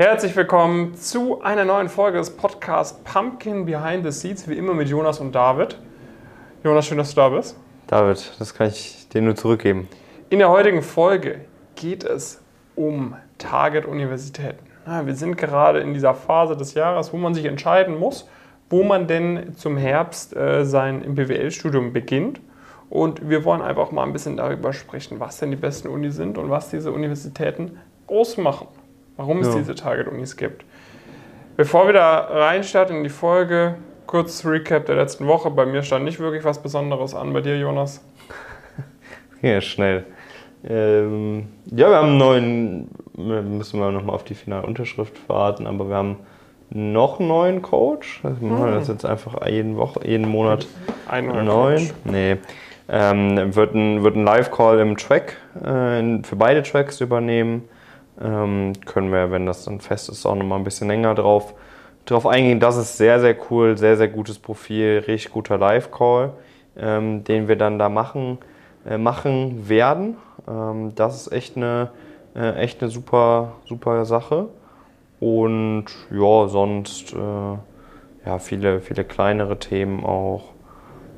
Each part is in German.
Herzlich willkommen zu einer neuen Folge des Podcasts Pumpkin Behind the Seats, wie immer mit Jonas und David. Jonas, schön, dass du da bist. David, das kann ich dir nur zurückgeben. In der heutigen Folge geht es um Target-Universitäten. Wir sind gerade in dieser Phase des Jahres, wo man sich entscheiden muss, wo man denn zum Herbst äh, sein BWL-Studium beginnt. Und wir wollen einfach mal ein bisschen darüber sprechen, was denn die besten Unis sind und was diese Universitäten ausmachen. Warum es ja. diese Target-Unis gibt. Bevor wir da reinstarten in die Folge, kurz Recap der letzten Woche. Bei mir stand nicht wirklich was Besonderes an. Bei dir, Jonas? Ja, schnell. Ähm, ja, wir haben einen neuen, müssen wir nochmal auf die finale Unterschrift warten, aber wir haben noch einen neuen Coach. Also wir machen hm. das jetzt einfach jeden Woche, jeden Monat einen neuen. Nee. Ähm, wird ein, wird ein Live-Call im Track äh, für beide Tracks übernehmen. Ähm, können wir, wenn das dann fest ist, auch nochmal ein bisschen länger drauf, drauf eingehen. Das ist sehr, sehr cool, sehr, sehr gutes Profil, richtig guter Live-Call, ähm, den wir dann da machen, äh, machen werden. Ähm, das ist echt eine, äh, echt eine super, super Sache. Und ja, sonst äh, ja, viele, viele kleinere Themen auch.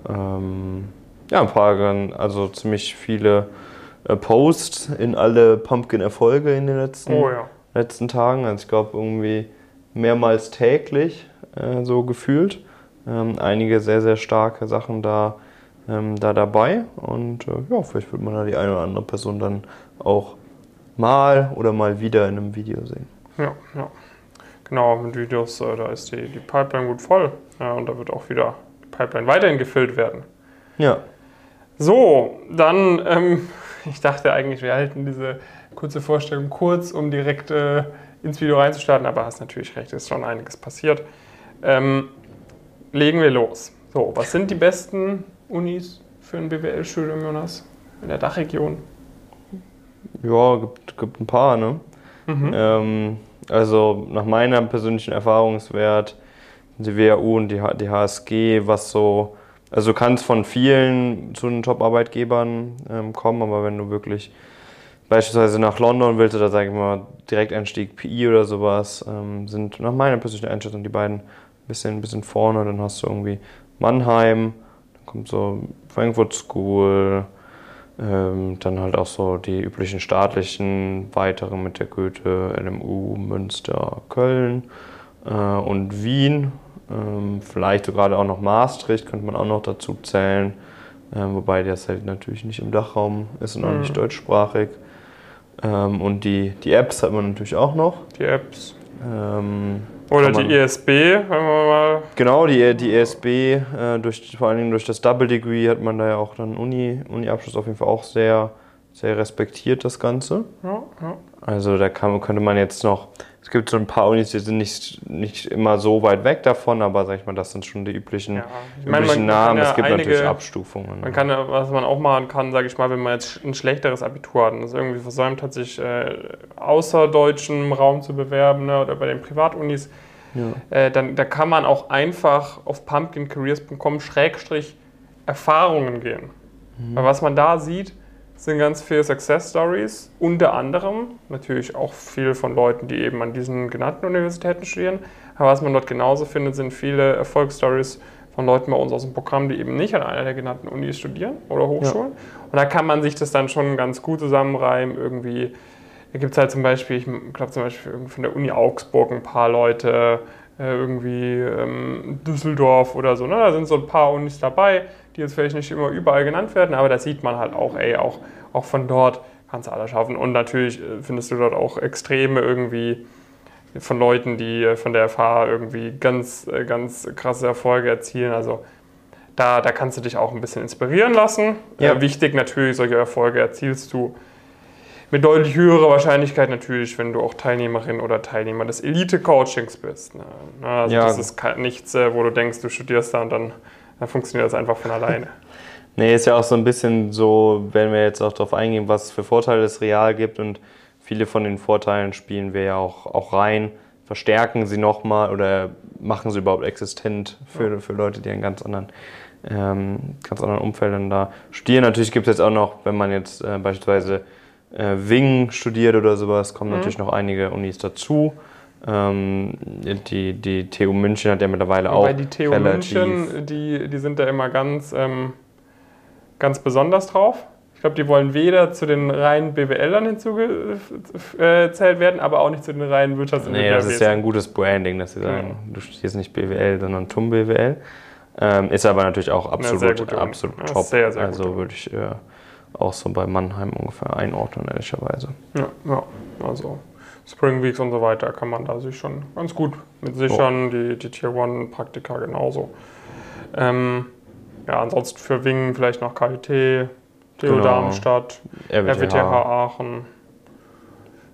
Ähm, ja, ein paar, also ziemlich viele Posts in alle Pumpkin-Erfolge in den letzten, oh, ja. letzten Tagen. Also ich glaube irgendwie mehrmals täglich äh, so gefühlt. Ähm, einige sehr, sehr starke Sachen da, ähm, da dabei. Und äh, ja, vielleicht wird man da die eine oder andere Person dann auch mal oder mal wieder in einem Video sehen. Ja, ja. Genau, mit Videos, äh, da ist die, die Pipeline gut voll. Ja, und da wird auch wieder die Pipeline weiterhin gefüllt werden. Ja. So, dann, ähm, ich dachte eigentlich, wir halten diese kurze Vorstellung kurz, um direkt äh, ins Video reinzustarten, aber hast natürlich recht, ist schon einiges passiert. Ähm, legen wir los. So, was sind die besten Unis für ein BWL-Studium, Jonas, in der Dachregion? Ja, gibt, gibt ein paar, ne? Mhm. Ähm, also nach meinem persönlichen Erfahrungswert die WHU und die, die HSG, was so also du kannst von vielen zu den Top-Arbeitgebern ähm, kommen, aber wenn du wirklich beispielsweise nach London willst oder sage ich mal Direkteinstieg PI oder sowas, ähm, sind nach meiner persönlichen Einschätzung die beiden ein bisschen, bisschen vorne. Dann hast du irgendwie Mannheim, dann kommt so Frankfurt School, ähm, dann halt auch so die üblichen staatlichen weitere mit der Goethe, LMU, Münster, Köln äh, und Wien vielleicht sogar auch noch Maastricht könnte man auch noch dazu zählen. Ähm, wobei das halt natürlich nicht im Dachraum ist und auch nicht mhm. deutschsprachig. Ähm, und die, die Apps hat man natürlich auch noch. Die Apps. Ähm, Oder die ESB, wenn wir mal. Genau, die, die ESB, äh, durch, vor allen Dingen durch das Double Degree hat man da ja auch dann Uni, Uni-Abschluss auf jeden Fall auch sehr, sehr respektiert, das Ganze. Ja, ja. Also da kann, könnte man jetzt noch es gibt so ein paar Unis, die sind nicht, nicht immer so weit weg davon, aber sag ich mal, das sind schon die üblichen, ja. meine, üblichen Namen. Ja es gibt einige, natürlich Abstufungen. Man kann was man auch machen kann, sage ich mal, wenn man jetzt ein schlechteres Abitur hat und es irgendwie versäumt hat, sich äh, außerdeutschen Raum zu bewerben ne, oder bei den Privatunis, ja. äh, dann da kann man auch einfach auf pumpkincareers.com Schrägstrich Erfahrungen gehen. Mhm. Weil was man da sieht, sind ganz viele Success Stories, unter anderem natürlich auch viel von Leuten, die eben an diesen genannten Universitäten studieren. Aber was man dort genauso findet, sind viele Erfolgsstories von Leuten bei uns aus dem Programm, die eben nicht an einer der genannten Unis studieren oder Hochschulen. Ja. Und da kann man sich das dann schon ganz gut zusammenreimen. Irgendwie, da gibt es halt zum Beispiel, ich glaube zum Beispiel von der Uni Augsburg ein paar Leute, äh, irgendwie ähm, Düsseldorf oder so. Ne? Da sind so ein paar Unis dabei, die jetzt vielleicht nicht immer überall genannt werden, aber da sieht man halt auch, ey, auch, auch von dort kannst du alles schaffen. Und natürlich äh, findest du dort auch Extreme irgendwie von Leuten, die äh, von der FH irgendwie ganz, äh, ganz krasse Erfolge erzielen. Also da, da kannst du dich auch ein bisschen inspirieren lassen. Ja. Äh, wichtig natürlich, solche Erfolge erzielst du mit deutlich höherer Wahrscheinlichkeit natürlich, wenn du auch Teilnehmerin oder Teilnehmer des Elite-Coachings bist. Ne? Also ja. das ist nichts, wo du denkst, du studierst da und dann dann funktioniert das einfach von alleine. nee, ist ja auch so ein bisschen so, wenn wir jetzt auch darauf eingehen, was für Vorteile es real gibt und viele von den Vorteilen spielen wir ja auch, auch rein, verstärken sie nochmal oder machen sie überhaupt existent für, für Leute, die in ganz anderen, ähm, ganz anderen Umfeldern da studieren. Natürlich gibt es jetzt auch noch, wenn man jetzt äh, beispielsweise äh, Wing studiert oder sowas, kommen mhm. natürlich noch einige Unis dazu. Ähm, die, die TU München hat ja mittlerweile Wobei auch die TU. München, die, die sind da immer ganz, ähm, ganz besonders drauf. Ich glaube, die wollen weder zu den reinen BWLern hinzugezählt werden, aber auch nicht zu den reinen Wirtschafts- und Nee, das ist ja ein gutes Branding, dass sie sagen, du studierst nicht BWL, sondern TUM BWL. Ähm, ist aber natürlich auch absolut, Uni. absolut Ja, top. sehr, sehr also würde ich äh, auch so bei Mannheim ungefähr einordnen, ehrlicherweise. Ja, ja, also Spring Weeks und so weiter kann man da sich schon ganz gut mit sichern. Die, die Tier 1 Praktika genauso. Ähm, ja, ansonsten für Wingen vielleicht noch KIT, TU Genau. Darmstadt, RWTH. RWTH Aachen.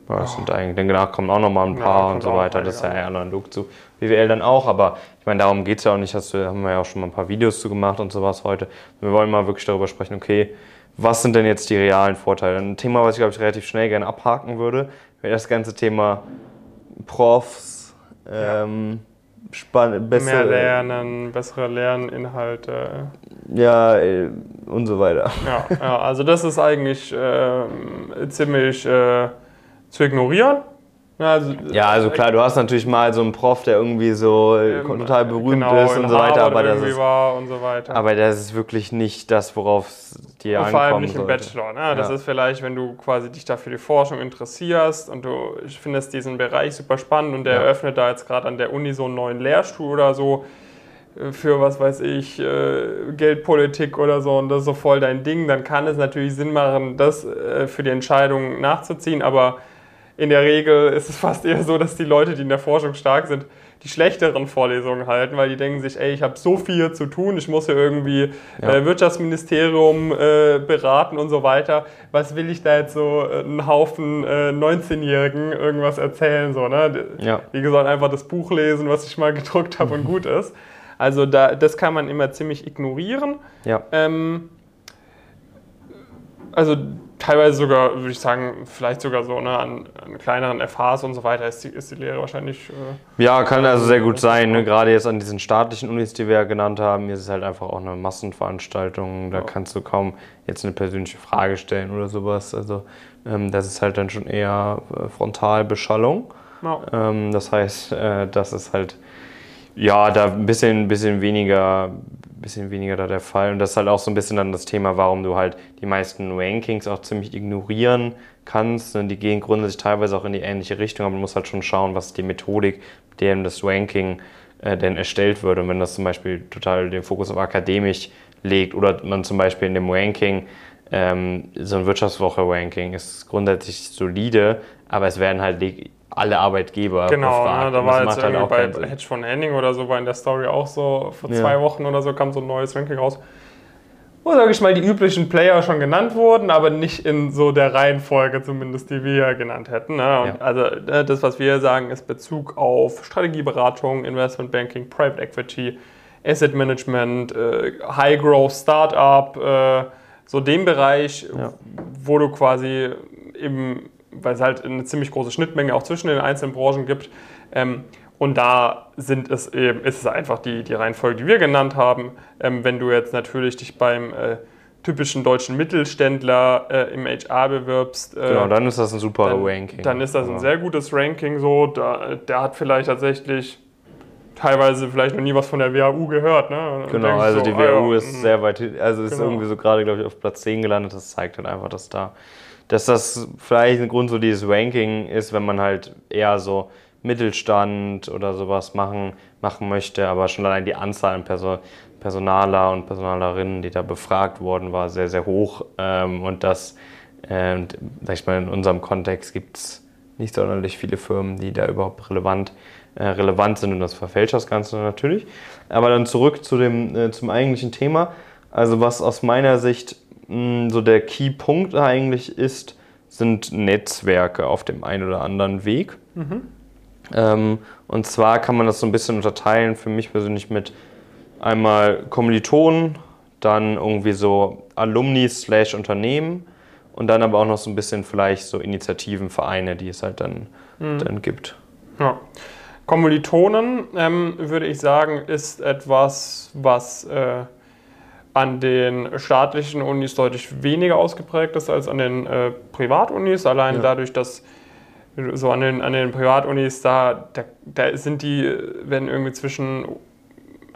Ja, das sind eigentlich, danach kommen auch noch mal ein Ja, paar kommt und so weiter. Das ist ja eher analog zu BWL dann auch, aber ich meine, darum geht es ja auch nicht. Hast du, haben wir ja auch schon mal ein paar Videos zu gemacht und sowas heute. Wir wollen mal wirklich darüber sprechen, okay, was sind denn jetzt die realen Vorteile? Ein Thema, was ich glaube ich relativ schnell gerne abhaken würde, wäre das ganze Thema Profs, ähm, spann- besser, Mehr lernen, bessere Lerninhalte. ja äh, und so weiter. Ja, ja, also das ist eigentlich ähm, ziemlich äh, zu ignorieren. Ja, also, Ja, also klar, du hast natürlich mal so einen Prof, der irgendwie so äh, ähm, total berühmt genau, ist und so weiter, aber das ist und so weiter. Aber das ist wirklich nicht das, worauf es dir Und ankommen vor allem nicht im sollte. Bachelor. Ne? Das Ja. ist vielleicht, wenn du quasi dich da für die Forschung interessierst und du findest diesen Bereich super spannend und der Ja. eröffnet da jetzt gerade an der Uni so einen neuen Lehrstuhl oder so äh, für, was weiß ich, äh, Geldpolitik oder so und das ist so voll dein Ding, dann kann es natürlich Sinn machen, das äh, für die Entscheidung nachzuziehen, aber in der Regel ist es fast eher so, dass die Leute, die in der Forschung stark sind, die schlechteren Vorlesungen halten, weil die denken sich, ey, ich habe so viel zu tun, ich muss hier irgendwie Ja. äh, Wirtschaftsministerium äh, beraten und so weiter. Was will ich da jetzt so äh, einen Haufen äh, 19-Jährigen irgendwas erzählen? So, ne? Ja. Die sollen einfach das Buch lesen, was ich mal gedruckt habe und gut ist. Also da, das kann man immer ziemlich ignorieren. Ja. Ähm, also teilweise sogar, würde ich sagen, vielleicht sogar so ne, an, an kleineren FHs und so weiter ist die, ist die Lehre wahrscheinlich. Äh, ja, kann also sehr gut sein. Ne? Gerade jetzt an diesen staatlichen Unis, die wir ja genannt haben, ist es halt einfach auch eine Massenveranstaltung. Da Ja. kannst du kaum jetzt eine persönliche Frage stellen oder sowas. Also ähm, das ist halt dann schon eher äh, Frontalbeschallung. ja. Ähm, das heißt, äh, das ist halt ja da ein bisschen, bisschen weniger, bisschen weniger da der Fall. Und das ist halt auch so ein bisschen dann das Thema, warum du halt die meisten Rankings auch ziemlich ignorieren kannst. Und die gehen grundsätzlich teilweise auch in die ähnliche Richtung, aber du musst halt schon schauen, was die Methodik, mit der das Ranking äh, denn erstellt wird. Und wenn das zum Beispiel total den Fokus auf akademisch legt oder man zum Beispiel in dem Ranking ähm, so ein Wirtschaftswoche-Ranking ist grundsätzlich solide, aber es werden halt alle Arbeitgeber Genau, befragt. ne, da Und war jetzt halt irgendwie auch bei Sinn. Hedge von Henning oder so, war in der Story auch so, vor Ja. zwei Wochen oder so kam so ein neues Ranking raus. Wo, sage ich mal, die üblichen Player schon genannt wurden, aber nicht in so der Reihenfolge zumindest, die wir genannt hätten. Ne? Und Ja. Also äh, das, was wir sagen, ist Bezug auf Strategieberatung, Investmentbanking, Private Equity, Asset Management, äh, High Growth Startup, äh, so dem Bereich, Ja. wo du quasi eben, weil es halt eine ziemlich große Schnittmenge auch zwischen den einzelnen Branchen gibt. Ähm, und da sind es eben, ist es einfach die, die Reihenfolge, die wir genannt haben. Ähm, wenn du jetzt natürlich dich beim äh, typischen deutschen Mittelständler äh, im HR bewirbst, äh, Genau, dann ist das ein super dann, Ranking. dann ist das ein sehr gutes Ranking. So, da, der hat vielleicht tatsächlich teilweise vielleicht noch nie was von der WHU gehört. Ne? Genau, also so, die ah ja, ist mhm. sehr weit, also ist Genau. irgendwie so gerade, glaube ich, auf Platz 10 gelandet. Das zeigt halt einfach, dass da, dass das vielleicht ein Grund so dieses Ranking ist, wenn man halt eher so Mittelstand oder sowas machen, machen möchte, aber schon allein die Anzahl an Person, Personaler und Personalerinnen, die da befragt worden war, sehr, sehr hoch. Ähm, und das, äh, sag ich mal, in unserem Kontext gibt es nicht sonderlich viele Firmen, die da überhaupt relevant, äh, relevant sind und das verfälscht das Ganze natürlich. Aber dann zurück zu dem, äh, zum eigentlichen Thema. Also was aus meiner Sicht so der Key-Punkt eigentlich ist, sind Netzwerke auf dem einen oder anderen Weg. Ähm, und zwar kann man das so ein bisschen unterteilen für mich persönlich mit einmal Kommilitonen, dann irgendwie so Alumni slash Unternehmen und dann aber auch noch so ein bisschen vielleicht so Initiativen, Vereine, die es halt dann, dann gibt. Ja. Kommilitonen, ähm, würde ich sagen, ist etwas, was äh, an den staatlichen Unis deutlich weniger ausgeprägt ist als an den äh, Privatunis. Allein Ja. dadurch, dass so an den, an den Privatunis, da, da, da sind die, werden irgendwie zwischen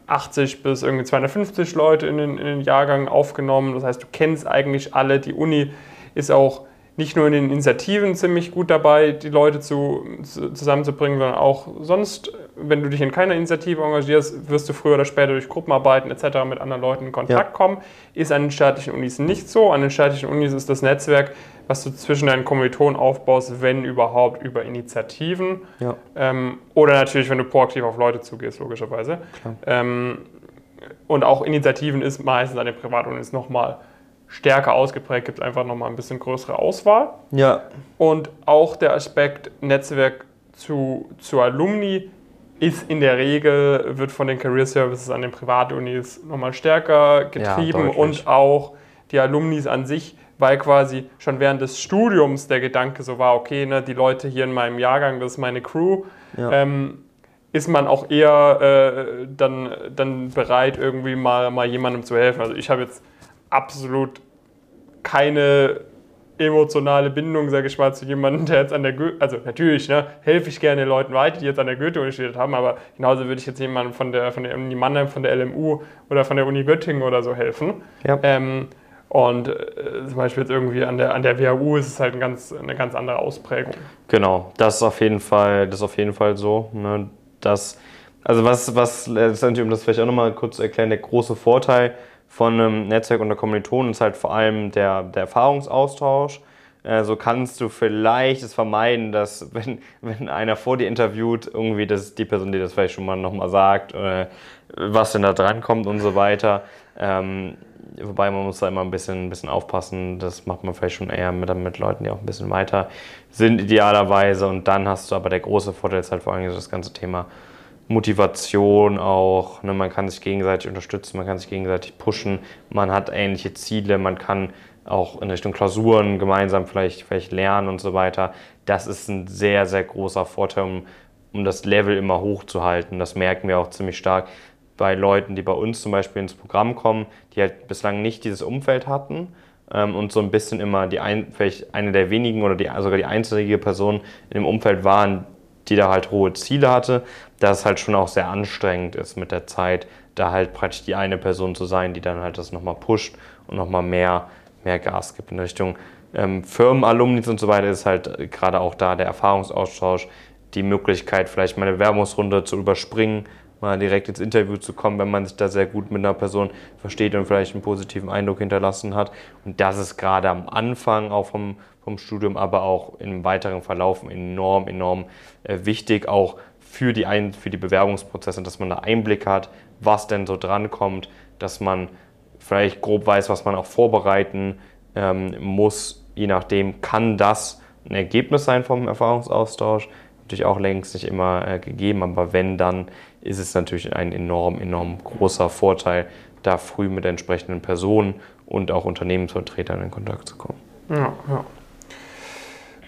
80 bis irgendwie 250 Leute in den, in den Jahrgang aufgenommen. Das heißt, du kennst eigentlich alle. Die Uni ist auch nicht nur in den Initiativen ziemlich gut dabei, die Leute zu, zu, zusammenzubringen, sondern auch sonst, wenn du dich in keiner Initiative engagierst, wirst du früher oder später durch Gruppenarbeiten etc. mit anderen Leuten in Kontakt ja. kommen. Ist an den staatlichen Unis nicht so. An den staatlichen Unis ist das Netzwerk, was du zwischen deinen Kommilitonen aufbaust, wenn überhaupt über Initiativen. Ja. Ähm, oder natürlich, wenn du proaktiv auf Leute zugehst, logischerweise. Ähm, und auch Initiativen ist meistens an den Privatunis nochmal stärker ausgeprägt, gibt es einfach nochmal ein bisschen größere Auswahl. Ja. Und auch der Aspekt Netzwerk zu, zu Alumni ist in der Regel, wird von den Career Services an den Privatunis nochmal stärker getrieben ja, und auch die Alumnis an sich, weil quasi schon während des Studiums der Gedanke so war, okay, ne, die Leute hier in meinem Jahrgang, das ist meine Crew, ja. ähm, ist man auch eher äh, dann, dann bereit, irgendwie mal, mal jemandem zu helfen. Also ich habe jetzt absolut keine emotionale Bindung, sage ich mal, zu jemandem, der jetzt an der Goethe, also natürlich, ne, helfe ich gerne Leuten weiter, die jetzt an der Goethe-Uni studiert haben, aber genauso würde ich jetzt jemandem von der, von der Uni Mannheim, von der LMU oder von der Uni Göttingen oder so helfen. Ja. Ähm, und äh, zum Beispiel jetzt irgendwie an der, an der WHU ist es halt ein ganz, eine ganz andere Ausprägung. Genau, das ist auf jeden Fall, das ist auf jeden Fall so. Ne, dass, also was, was letztendlich, um das vielleicht auch nochmal kurz zu erklären, der große Vorteil von einem Netzwerk unter Kommilitonen ist halt vor allem der, der Erfahrungsaustausch. Äh, so kannst du vielleicht es vermeiden, dass wenn, wenn einer vor dir interviewt, irgendwie das, die Person, die das vielleicht schon mal nochmal sagt, äh, was denn da dran kommt und so weiter. Ähm, wobei man muss da immer ein bisschen, ein bisschen aufpassen. Das macht man vielleicht schon eher mit, mit Leuten, die auch ein bisschen weiter sind idealerweise. Und dann hast du aber der große Vorteil ist halt vor allem das ganze Thema Motivation auch. Ne? Man kann sich gegenseitig unterstützen, man kann sich gegenseitig pushen, man hat ähnliche Ziele, man kann auch in Richtung Klausuren gemeinsam vielleicht, vielleicht lernen und so weiter. Das ist ein sehr, sehr großer Vorteil, um, um das Level immer hochzuhalten. Das merken wir auch ziemlich stark bei Leuten, die bei uns zum Beispiel ins Programm kommen, die halt bislang nicht dieses Umfeld hatten ähm, und so ein bisschen immer die ein, vielleicht eine der wenigen oder die, sogar die einzige Person in dem Umfeld waren, die da halt hohe Ziele hatte, dass es halt schon auch sehr anstrengend ist mit der Zeit, da halt praktisch die eine Person zu sein, die dann halt das nochmal pusht und nochmal mehr, mehr Gas gibt in Richtung ähm, Firmenalumnis und so weiter ist halt gerade auch da der Erfahrungsaustausch, die Möglichkeit, vielleicht mal eine Werbungsrunde zu überspringen, mal direkt ins Interview zu kommen, wenn man sich da sehr gut mit einer Person versteht und vielleicht einen positiven Eindruck hinterlassen hat. Und das ist gerade am Anfang auch vom, vom Studium, aber auch im weiteren Verlauf enorm, enorm äh, wichtig, auch für die, Ein für die Bewerbungsprozesse, dass man da Einblick hat, was denn so drankommt, dass man vielleicht grob weiß, was man auch vorbereiten ähm, muss. Je nachdem kann das ein Ergebnis sein vom Erfahrungsaustausch. Natürlich auch längst nicht immer äh, gegeben, aber wenn, dann ist es natürlich ein enorm, enorm großer Vorteil, da früh mit entsprechenden Personen und auch Unternehmensvertretern in Kontakt zu kommen. Ja, ja.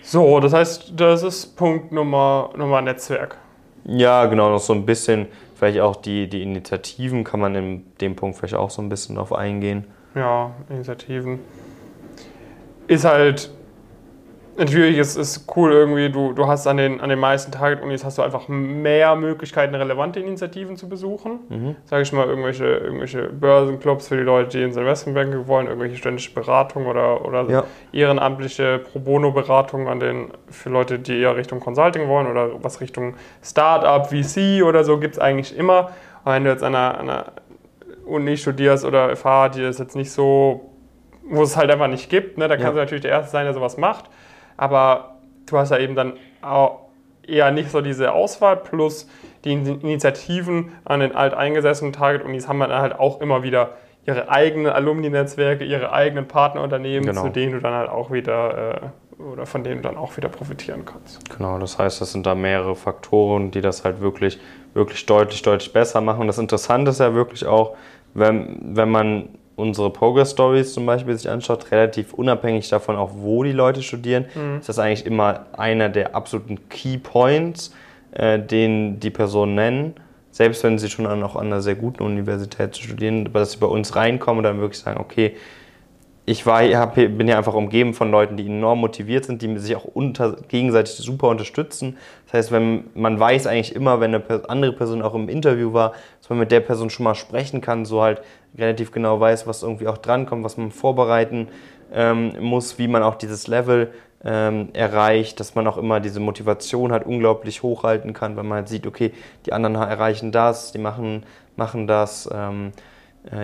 So, das heißt, das ist Punkt Nummer, Nummer Netzwerk. Ja, genau, noch so ein bisschen, vielleicht auch die, die Initiativen kann man in dem Punkt vielleicht auch so ein bisschen drauf eingehen. Ja, Initiativen. Ist halt Natürlich ist es cool irgendwie, du, du hast an den, an den meisten Target-Unis hast du einfach mehr Möglichkeiten, relevante Initiativen zu besuchen. Mhm. Sage ich mal, irgendwelche, irgendwelche Börsenclubs für die Leute, die ins Investmentbanking wollen, irgendwelche ständische Beratungen oder, oder ja. ehrenamtliche Pro Bono-Beratungen an den, für Leute, die eher Richtung Consulting wollen oder was Richtung Startup, VC oder so, gibt es eigentlich immer. Und wenn du jetzt an einer, an einer Uni studierst oder FH, die das jetzt nicht so, wo es halt einfach nicht gibt, ne, da kannst ja. du natürlich der Erste sein, der sowas macht aber du hast ja eben dann eher nicht so diese Auswahl plus die Initiativen an den alteingesessenen Target-Unis haben dann halt auch immer wieder ihre eigenen Alumni-Netzwerke, ihre eigenen Partnerunternehmen, genau. zu denen du dann halt auch wieder äh, oder von denen du dann auch wieder profitieren kannst. Genau, das heißt, das sind da mehrere Faktoren, die das halt wirklich, wirklich deutlich, deutlich besser machen. Und das Interessante ist ja wirklich auch, wenn, wenn man unsere Progress Stories zum Beispiel sich anschaut, relativ unabhängig davon, auch wo die Leute studieren, mhm. ist das eigentlich immer einer der absoluten Key Points, äh, den die Personen nennen. Selbst wenn sie schon an, auch an einer sehr guten Universität studieren, dass sie bei uns reinkommen und dann wirklich sagen, okay, ich war, hab, bin ja einfach umgeben von Leuten, die enorm motiviert sind, die sich auch unter, gegenseitig super unterstützen. Das heißt, wenn man weiß eigentlich immer, wenn eine andere Person auch im Interview war, dass man mit der Person schon mal sprechen kann, so halt relativ genau weiß, was irgendwie auch drankommt, was man vorbereiten ähm, muss, wie man auch dieses Level ähm, erreicht, dass man auch immer diese Motivation halt unglaublich hochhalten kann, wenn man halt sieht, okay, die anderen erreichen das, die machen, machen das. Ähm, äh,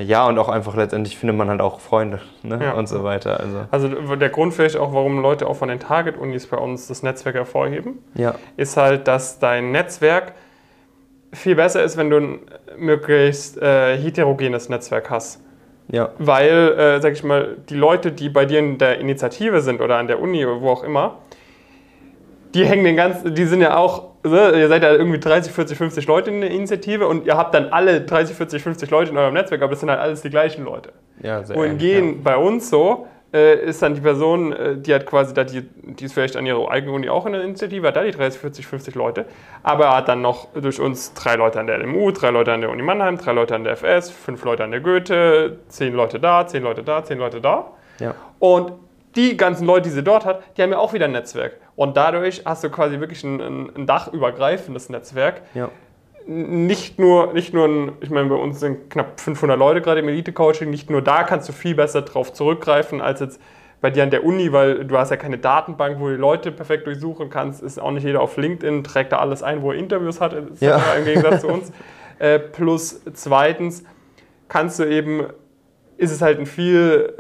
ja, und auch einfach letztendlich findet man halt auch Freunde ne? ja. und so weiter. Also. also der Grund vielleicht auch, warum Leute auch von den Target-Unis bei uns das Netzwerk hervorheben, ja. ist halt, dass dein Netzwerk viel besser ist, wenn du ein möglichst äh, heterogenes Netzwerk hast. Ja. Weil, äh, sag ich mal, die Leute, die bei dir in der Initiative sind oder an der Uni oder wo auch immer, die hängen den ganzen, die sind ja auch, ihr seid ja irgendwie 30, 40, 50 Leute in der Initiative und ihr habt dann alle 30, 40, 50 Leute in eurem Netzwerk, aber es sind halt alles die gleichen Leute. Ja, sehr Wohingegen ja. bei uns so, äh, ist dann die Person, äh, die hat quasi, da die, die ist vielleicht an ihrer eigenen Uni auch in der Initiative, hat da die 30, 40, 50 Leute, aber hat dann noch durch uns drei Leute an der LMU, drei Leute an der Uni Mannheim, drei Leute an der FS, fünf Leute an der Goethe, zehn Leute da, zehn Leute da, zehn Leute da. Ja. Und die ganzen Leute, die sie dort hat, die haben ja auch wieder ein Netzwerk. Und dadurch hast du quasi wirklich ein, ein dachübergreifendes Netzwerk. Ja. Nicht nur, nicht nur ein, ich meine, bei uns sind knapp 500 Leute gerade im Elite-Coaching, nicht nur da kannst du viel besser drauf zurückgreifen als jetzt bei dir an der Uni, weil du hast ja keine Datenbank, wo du die Leute perfekt durchsuchen kannst. Ist auch nicht jeder auf LinkedIn, trägt da alles ein, wo er Interviews hat, ja. im Gegensatz zu uns. Äh, plus zweitens kannst du eben, ist es halt ein viel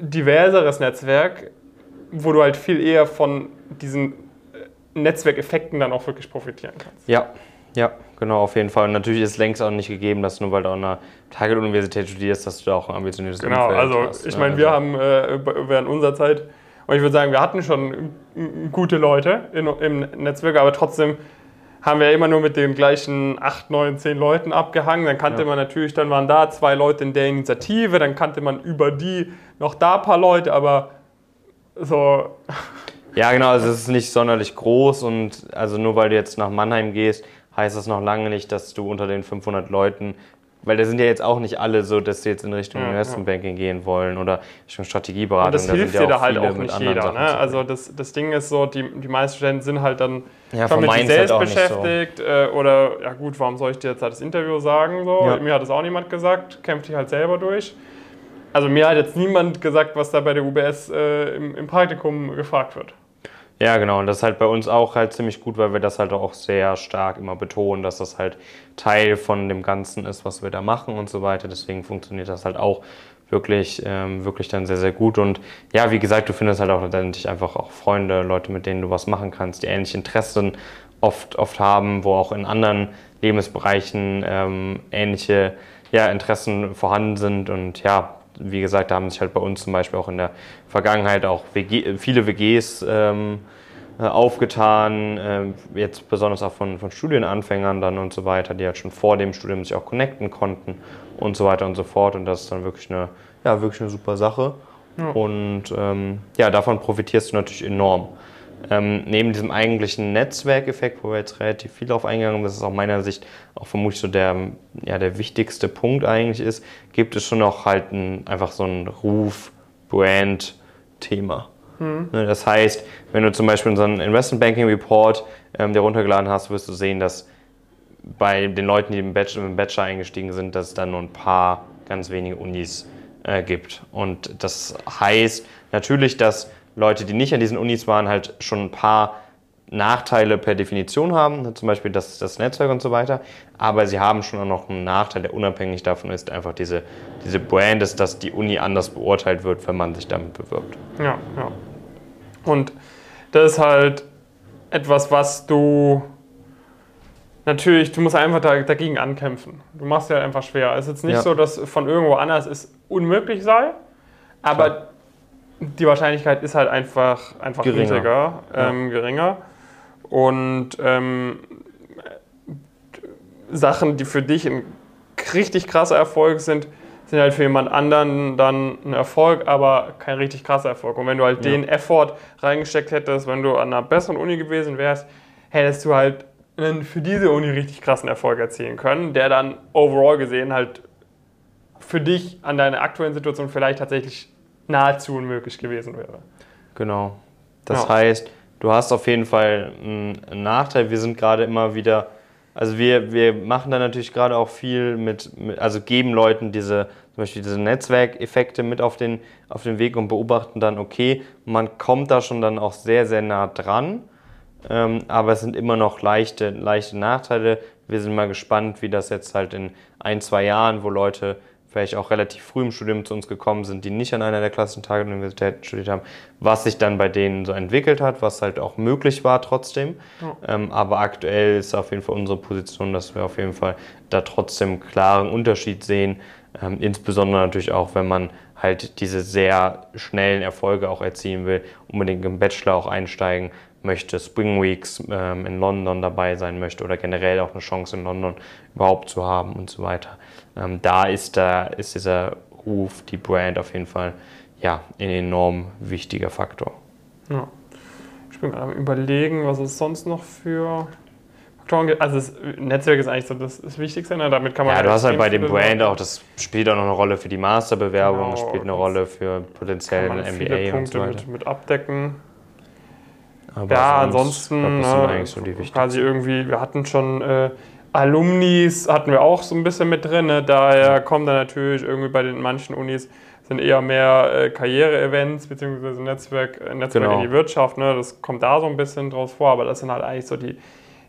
diverseres Netzwerk, wo du halt viel eher von diesen äh, Netzwerkeffekten dann auch wirklich profitieren kannst. Ja, ja, genau, auf jeden Fall. Und natürlich ist es längst auch nicht gegeben, dass nur weil du an einer Target-Universität studierst, dass du da auch ein ambitioniertes genau, Umfeld also, hast. Genau, ich meine, also wir haben äh, während unserer Zeit, und ich würde sagen, wir hatten schon gute Leute in, im Netzwerk, aber trotzdem haben wir immer nur mit den gleichen 8, 9, 10 Leuten abgehangen. Dann kannte ja. man natürlich, dann waren da zwei Leute in der Initiative, dann kannte man über die noch da ein paar Leute, aber so. Ja, genau, also es ist nicht sonderlich groß und also nur weil du jetzt nach Mannheim gehst, heißt das noch lange nicht, dass du unter den 500 Leuten weil da sind ja jetzt auch nicht alle so, dass sie jetzt in Richtung ja, Investmentbanking ja. gehen wollen oder Richtung Strategieberatung. Und das da hilft dir da halt auch nicht jeder. Ne? Also das, das Ding ist so, die, die meisten Studenten sind halt dann ja, schon mit sich selbst halt beschäftigt. So. Äh, oder, ja gut, warum soll ich dir jetzt halt das Interview sagen? So? Ja. Mir hat das auch niemand gesagt, kämpft dich halt selber durch. Also mir hat jetzt niemand gesagt, was da bei der UBS äh, im, im Praktikum gefragt wird. Ja, genau. Und das ist halt bei uns auch halt ziemlich gut, weil wir das halt auch sehr stark immer betonen, dass das halt Teil von dem Ganzen ist, was wir da machen und so weiter. Deswegen funktioniert das halt auch wirklich, ähm, wirklich dann sehr, sehr gut. Und ja, wie gesagt, du findest halt auch letztendlich einfach auch Freunde, Leute, mit denen du was machen kannst, die ähnliche Interessen oft, oft haben, wo auch in anderen Lebensbereichen ähm, ähnliche ja, Interessen vorhanden sind. Und ja, wie gesagt, da haben sich halt bei uns zum Beispiel auch in der Vergangenheit auch WG, viele WGs ähm, äh, aufgetan, äh, jetzt besonders auch von, von Studienanfängern dann und so weiter, die halt schon vor dem Studium sich auch connecten konnten und so weiter und so fort. Und das ist dann wirklich eine, ja, wirklich eine super Sache. Ja. Und ähm, ja, davon profitierst du natürlich enorm. Ähm, neben diesem eigentlichen Netzwerkeffekt, wo wir jetzt relativ viel drauf eingegangen sind, das ist aus meiner Sicht auch vermutlich so der, ja, der wichtigste Punkt eigentlich ist, gibt es schon noch halt ein, einfach so ein Ruf-Brand-Thema. Mhm. Das heißt, wenn du zum Beispiel unseren Investment Banking Report ähm, dir runtergeladen hast, wirst du sehen, dass bei den Leuten, die im Bachelor, im Bachelor eingestiegen sind, dass es dann nur ein paar ganz wenige Unis äh, gibt. Und das heißt natürlich, dass Leute, die nicht an diesen Unis waren, halt schon ein paar Nachteile per Definition haben, zum Beispiel das, das Netzwerk und so weiter, aber sie haben schon auch noch einen Nachteil, der unabhängig davon ist, einfach diese, diese Brand ist, dass die Uni anders beurteilt wird, wenn man sich damit bewirbt. Ja, ja. Und das ist halt etwas, was du natürlich, du musst einfach da, dagegen ankämpfen. Du machst ja einfach schwer. Es ist jetzt nicht ja. so, dass von irgendwo anders es unmöglich sei, aber Klar die Wahrscheinlichkeit ist halt einfach, einfach geringer. niedriger, ähm, ja. geringer. Und ähm, Sachen, die für dich ein richtig krasser Erfolg sind, sind halt für jemand anderen dann ein Erfolg, aber kein richtig krasser Erfolg. Und wenn du halt ja. den Effort reingesteckt hättest, wenn du an einer besseren Uni gewesen wärst, hättest du halt einen für diese Uni richtig krassen Erfolg erzielen können, der dann overall gesehen halt für dich an deiner aktuellen Situation vielleicht tatsächlich nahezu unmöglich gewesen wäre. Genau. Das ja. heißt, du hast auf jeden Fall einen Nachteil. Wir sind gerade immer wieder, also wir, wir machen da natürlich gerade auch viel mit, mit, also geben Leuten diese, zum Beispiel diese Netzwerkeffekte mit auf den, auf den Weg und beobachten dann, okay, man kommt da schon dann auch sehr, sehr nah dran. Ähm, aber es sind immer noch leichte, leichte Nachteile. Wir sind mal gespannt, wie das jetzt halt in ein, zwei Jahren, wo Leute vielleicht auch relativ früh im Studium zu uns gekommen sind, die nicht an einer der klassischen Target-Universitäten studiert haben, was sich dann bei denen so entwickelt hat, was halt auch möglich war trotzdem. Ja. Ähm, aber aktuell ist auf jeden Fall unsere Position, dass wir auf jeden Fall da trotzdem einen klaren Unterschied sehen. Ähm, insbesondere natürlich auch, wenn man halt diese sehr schnellen Erfolge auch erzielen will, unbedingt im Bachelor auch einsteigen möchte, Spring Weeks ähm, in London dabei sein möchte oder generell auch eine Chance in London überhaupt zu haben und so weiter. Ähm, da ist, da ist dieser Ruf, die Brand auf jeden Fall ja, ein enorm wichtiger Faktor. Ja. Ich bin gerade am überlegen, was es sonst noch für Faktoren gibt. Also das Netzwerk ist eigentlich so das, das Wichtigste, ne? damit kann man... Ja, du hast halt bei dem Brand auch, das spielt auch noch eine Rolle für die Masterbewerbung, genau, das spielt eine Rolle für potenziellen MBA und so weiter. Mit, mit abdecken. Aber ja, ansonsten glaub, das ne, eigentlich so die quasi irgendwie, wir hatten schon äh, Alumnis, hatten wir auch so ein bisschen mit drin. Ne? Daher kommen dann natürlich irgendwie bei den manchen Unis sind eher mehr äh, Karriere-Events beziehungsweise Netzwerk, äh, Netzwerk genau. in die Wirtschaft. Ne? Das kommt da so ein bisschen draus vor, aber das sind halt eigentlich so die,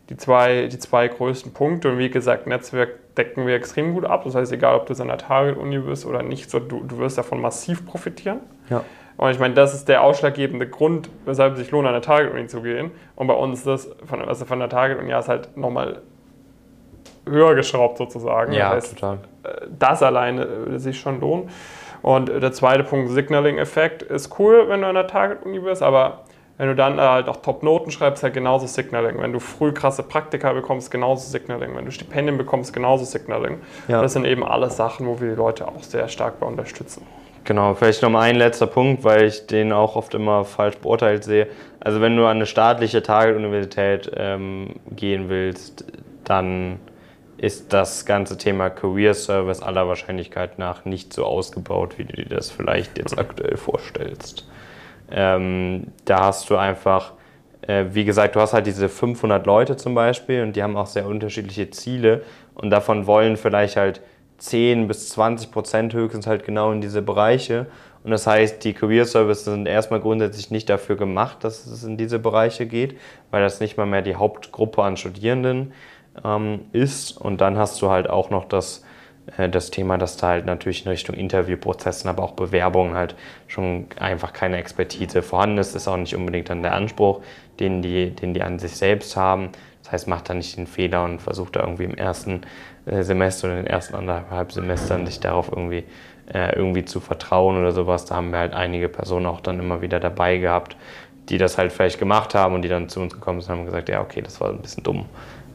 die, zwei, die zwei größten Punkte. Und wie gesagt, Netzwerk decken wir extrem gut ab. Das heißt, egal ob du in der Target-Uni bist oder nicht, so, du, du wirst davon massiv profitieren. Ja. Und ich meine, das ist der ausschlaggebende Grund, weshalb es sich lohnt, an der Target-Uni zu gehen. Und bei uns ist das von, also von der Target-Uni aus halt nochmal höher geschraubt sozusagen. Ja, das heißt, total. Äh, das alleine würde sich schon lohnen. Und der zweite Punkt, Signaling-Effekt, ist cool, wenn du an der Target-Uni bist, aber wenn du dann halt auch Top-Noten schreibst, halt genauso Signaling. Wenn du früh krasse Praktika bekommst, genauso Signaling. Wenn du Stipendien bekommst, genauso Signaling. Ja. Das sind eben alles Sachen, wo wir die Leute auch sehr stark bei unterstützen. Genau, vielleicht noch mal ein letzter Punkt, weil ich den auch oft immer falsch beurteilt sehe. Also wenn du an eine staatliche Target-Universität ähm, gehen willst, dann ist das ganze Thema Career Service aller Wahrscheinlichkeit nach nicht so ausgebaut, wie du dir das vielleicht jetzt aktuell vorstellst. Ähm, da hast du einfach, äh, wie gesagt, du hast halt diese 500 Leute zum Beispiel und die haben auch sehr unterschiedliche Ziele und davon wollen vielleicht halt 10 bis 20 Prozent höchstens halt genau in diese Bereiche. Und das heißt, die Career Services sind erstmal grundsätzlich nicht dafür gemacht, dass es in diese Bereiche geht, weil das nicht mal mehr die Hauptgruppe an Studierenden ähm, ist. Und dann hast du halt auch noch das, äh, das Thema, dass da halt natürlich in Richtung Interviewprozessen, aber auch Bewerbungen halt schon einfach keine Expertise vorhanden ist. Ist auch nicht unbedingt dann der Anspruch, den die, den die an sich selbst haben. Das heißt, macht da nicht den Fehler und versucht da irgendwie im ersten Semester oder in den ersten anderthalb Semestern sich darauf irgendwie, äh, irgendwie zu vertrauen oder sowas. Da haben wir halt einige Personen auch dann immer wieder dabei gehabt, die das halt vielleicht gemacht haben und die dann zu uns gekommen sind und haben gesagt, ja, okay, das war ein bisschen dumm.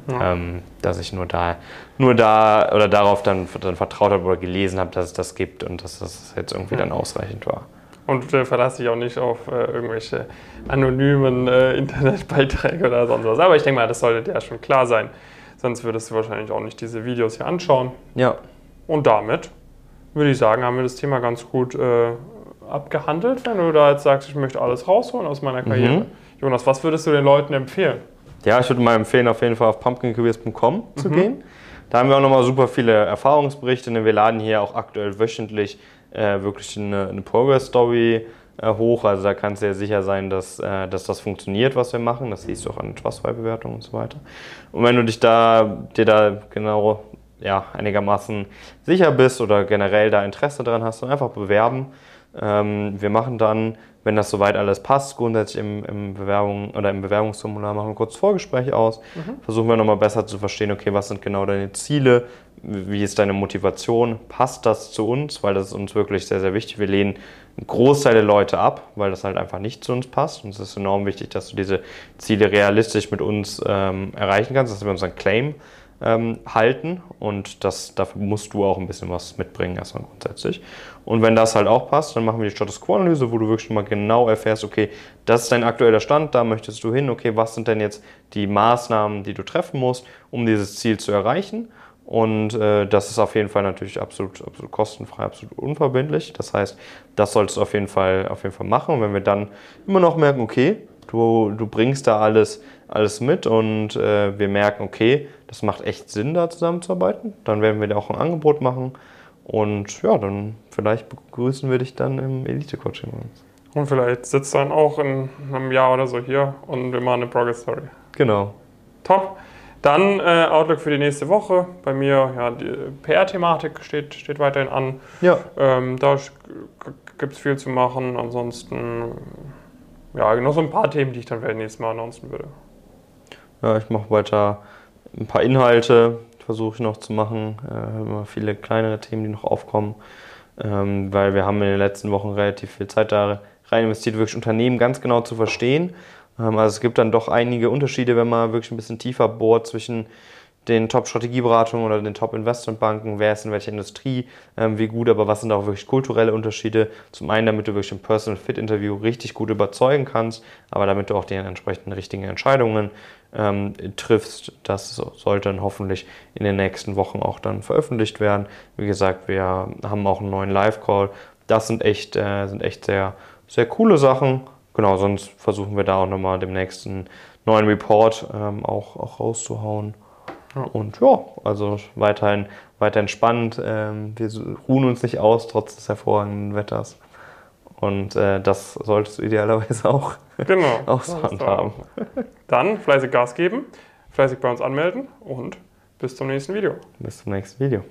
Ja. Ähm, dass ich nur da, nur da oder darauf dann, dann vertraut habe oder gelesen habe, dass es das gibt und dass das jetzt irgendwie ja. dann ausreichend war. Und äh, verlasse dich auch nicht auf äh, irgendwelche anonymen äh, Internetbeiträge oder sonst was. Aber ich denke mal, das sollte ja schon klar sein. Sonst würdest du wahrscheinlich auch nicht diese Videos hier anschauen. Ja. Und damit würde ich sagen, haben wir das Thema ganz gut äh, abgehandelt. Wenn du da jetzt sagst, ich möchte alles rausholen aus meiner Karriere. Mhm. Jonas, was würdest du den Leuten empfehlen? Ja, ich würde mal empfehlen, auf jeden Fall auf pumpkincareers.com mhm. zu gehen. Da haben wir auch nochmal super viele Erfahrungsberichte. Denn wir laden hier auch aktuell wöchentlich äh, wirklich eine, eine Progress-Story hoch. Also da kannst du ja sicher sein, dass, äh, dass das funktioniert, was wir machen. Das siehst du auch an den Trustfile-Bewertungen und so weiter. Und wenn du dich da, dir da genau ja, einigermaßen sicher bist oder generell da Interesse dran hast, dann einfach bewerben. Ähm, wir machen dann, wenn das soweit alles passt, grundsätzlich im, im, Bewerbung, oder im Bewerbungsformular machen wir kurz Vorgespräche aus. Mhm. Versuchen wir nochmal besser zu verstehen, okay, was sind genau deine Ziele, wie ist deine Motivation, passt das zu uns, weil das ist uns wirklich sehr, sehr wichtig. Wir lehnen einen Großteil der Leute ab, weil das halt einfach nicht zu uns passt. Und es ist enorm wichtig, dass du diese Ziele realistisch mit uns ähm, erreichen kannst, dass wir unseren Claim ähm, halten und das, dafür musst du auch ein bisschen was mitbringen, erstmal grundsätzlich. Und wenn das halt auch passt, dann machen wir die Status Quo-Analyse, wo du wirklich mal genau erfährst, okay, das ist dein aktueller Stand, da möchtest du hin, okay, was sind denn jetzt die Maßnahmen, die du treffen musst, um dieses Ziel zu erreichen? Und äh, das ist auf jeden Fall natürlich absolut, absolut kostenfrei, absolut unverbindlich. Das heißt, das solltest du auf jeden Fall, auf jeden Fall machen. Und wenn wir dann immer noch merken, okay, du, du bringst da alles, alles mit und äh, wir merken, okay, das macht echt Sinn, da zusammenzuarbeiten, dann werden wir dir auch ein Angebot machen. Und ja, dann vielleicht begrüßen wir dich dann im Elite-Coaching. Und vielleicht sitzt du dann auch in einem Jahr oder so hier und wir machen eine Progress-Story. Genau. Top. Dann äh, Outlook für die nächste Woche. Bei mir, ja, die PR-Thematik steht, steht weiterhin an. Ja. Ähm, da gibt es viel zu machen. Ansonsten, ja, noch so ein paar Themen, die ich dann vielleicht nächstes Mal announcen würde. Ja, ich mache weiter ein paar Inhalte, versuche ich noch zu machen. Äh, immer viele kleinere Themen, die noch aufkommen. Ähm, weil wir haben in den letzten Wochen relativ viel Zeit da rein investiert, wirklich Unternehmen ganz genau zu verstehen also es gibt dann doch einige Unterschiede, wenn man wirklich ein bisschen tiefer bohrt zwischen den Top-Strategieberatungen oder den Top-Investmentbanken, wer ist in welcher Industrie, ähm, wie gut, aber was sind auch wirklich kulturelle Unterschiede. Zum einen, damit du wirklich im Personal Fit Interview richtig gut überzeugen kannst, aber damit du auch die entsprechenden richtigen Entscheidungen ähm, triffst. Das sollte dann hoffentlich in den nächsten Wochen auch dann veröffentlicht werden. Wie gesagt, wir haben auch einen neuen Live-Call. Das sind echt, äh, sind echt sehr, sehr coole Sachen genau, sonst versuchen wir da auch nochmal demnächst einen neuen Report ähm, auch, auch rauszuhauen. Ja. Und ja, also weiterhin, weiterhin spannend. Ähm, wir ruhen uns nicht aus, trotz des hervorragenden Wetters. Und äh, das solltest du idealerweise auch, genau, auch so handhaben. Dann fleißig Gas geben, fleißig bei uns anmelden und bis zum nächsten Video. Bis zum nächsten Video.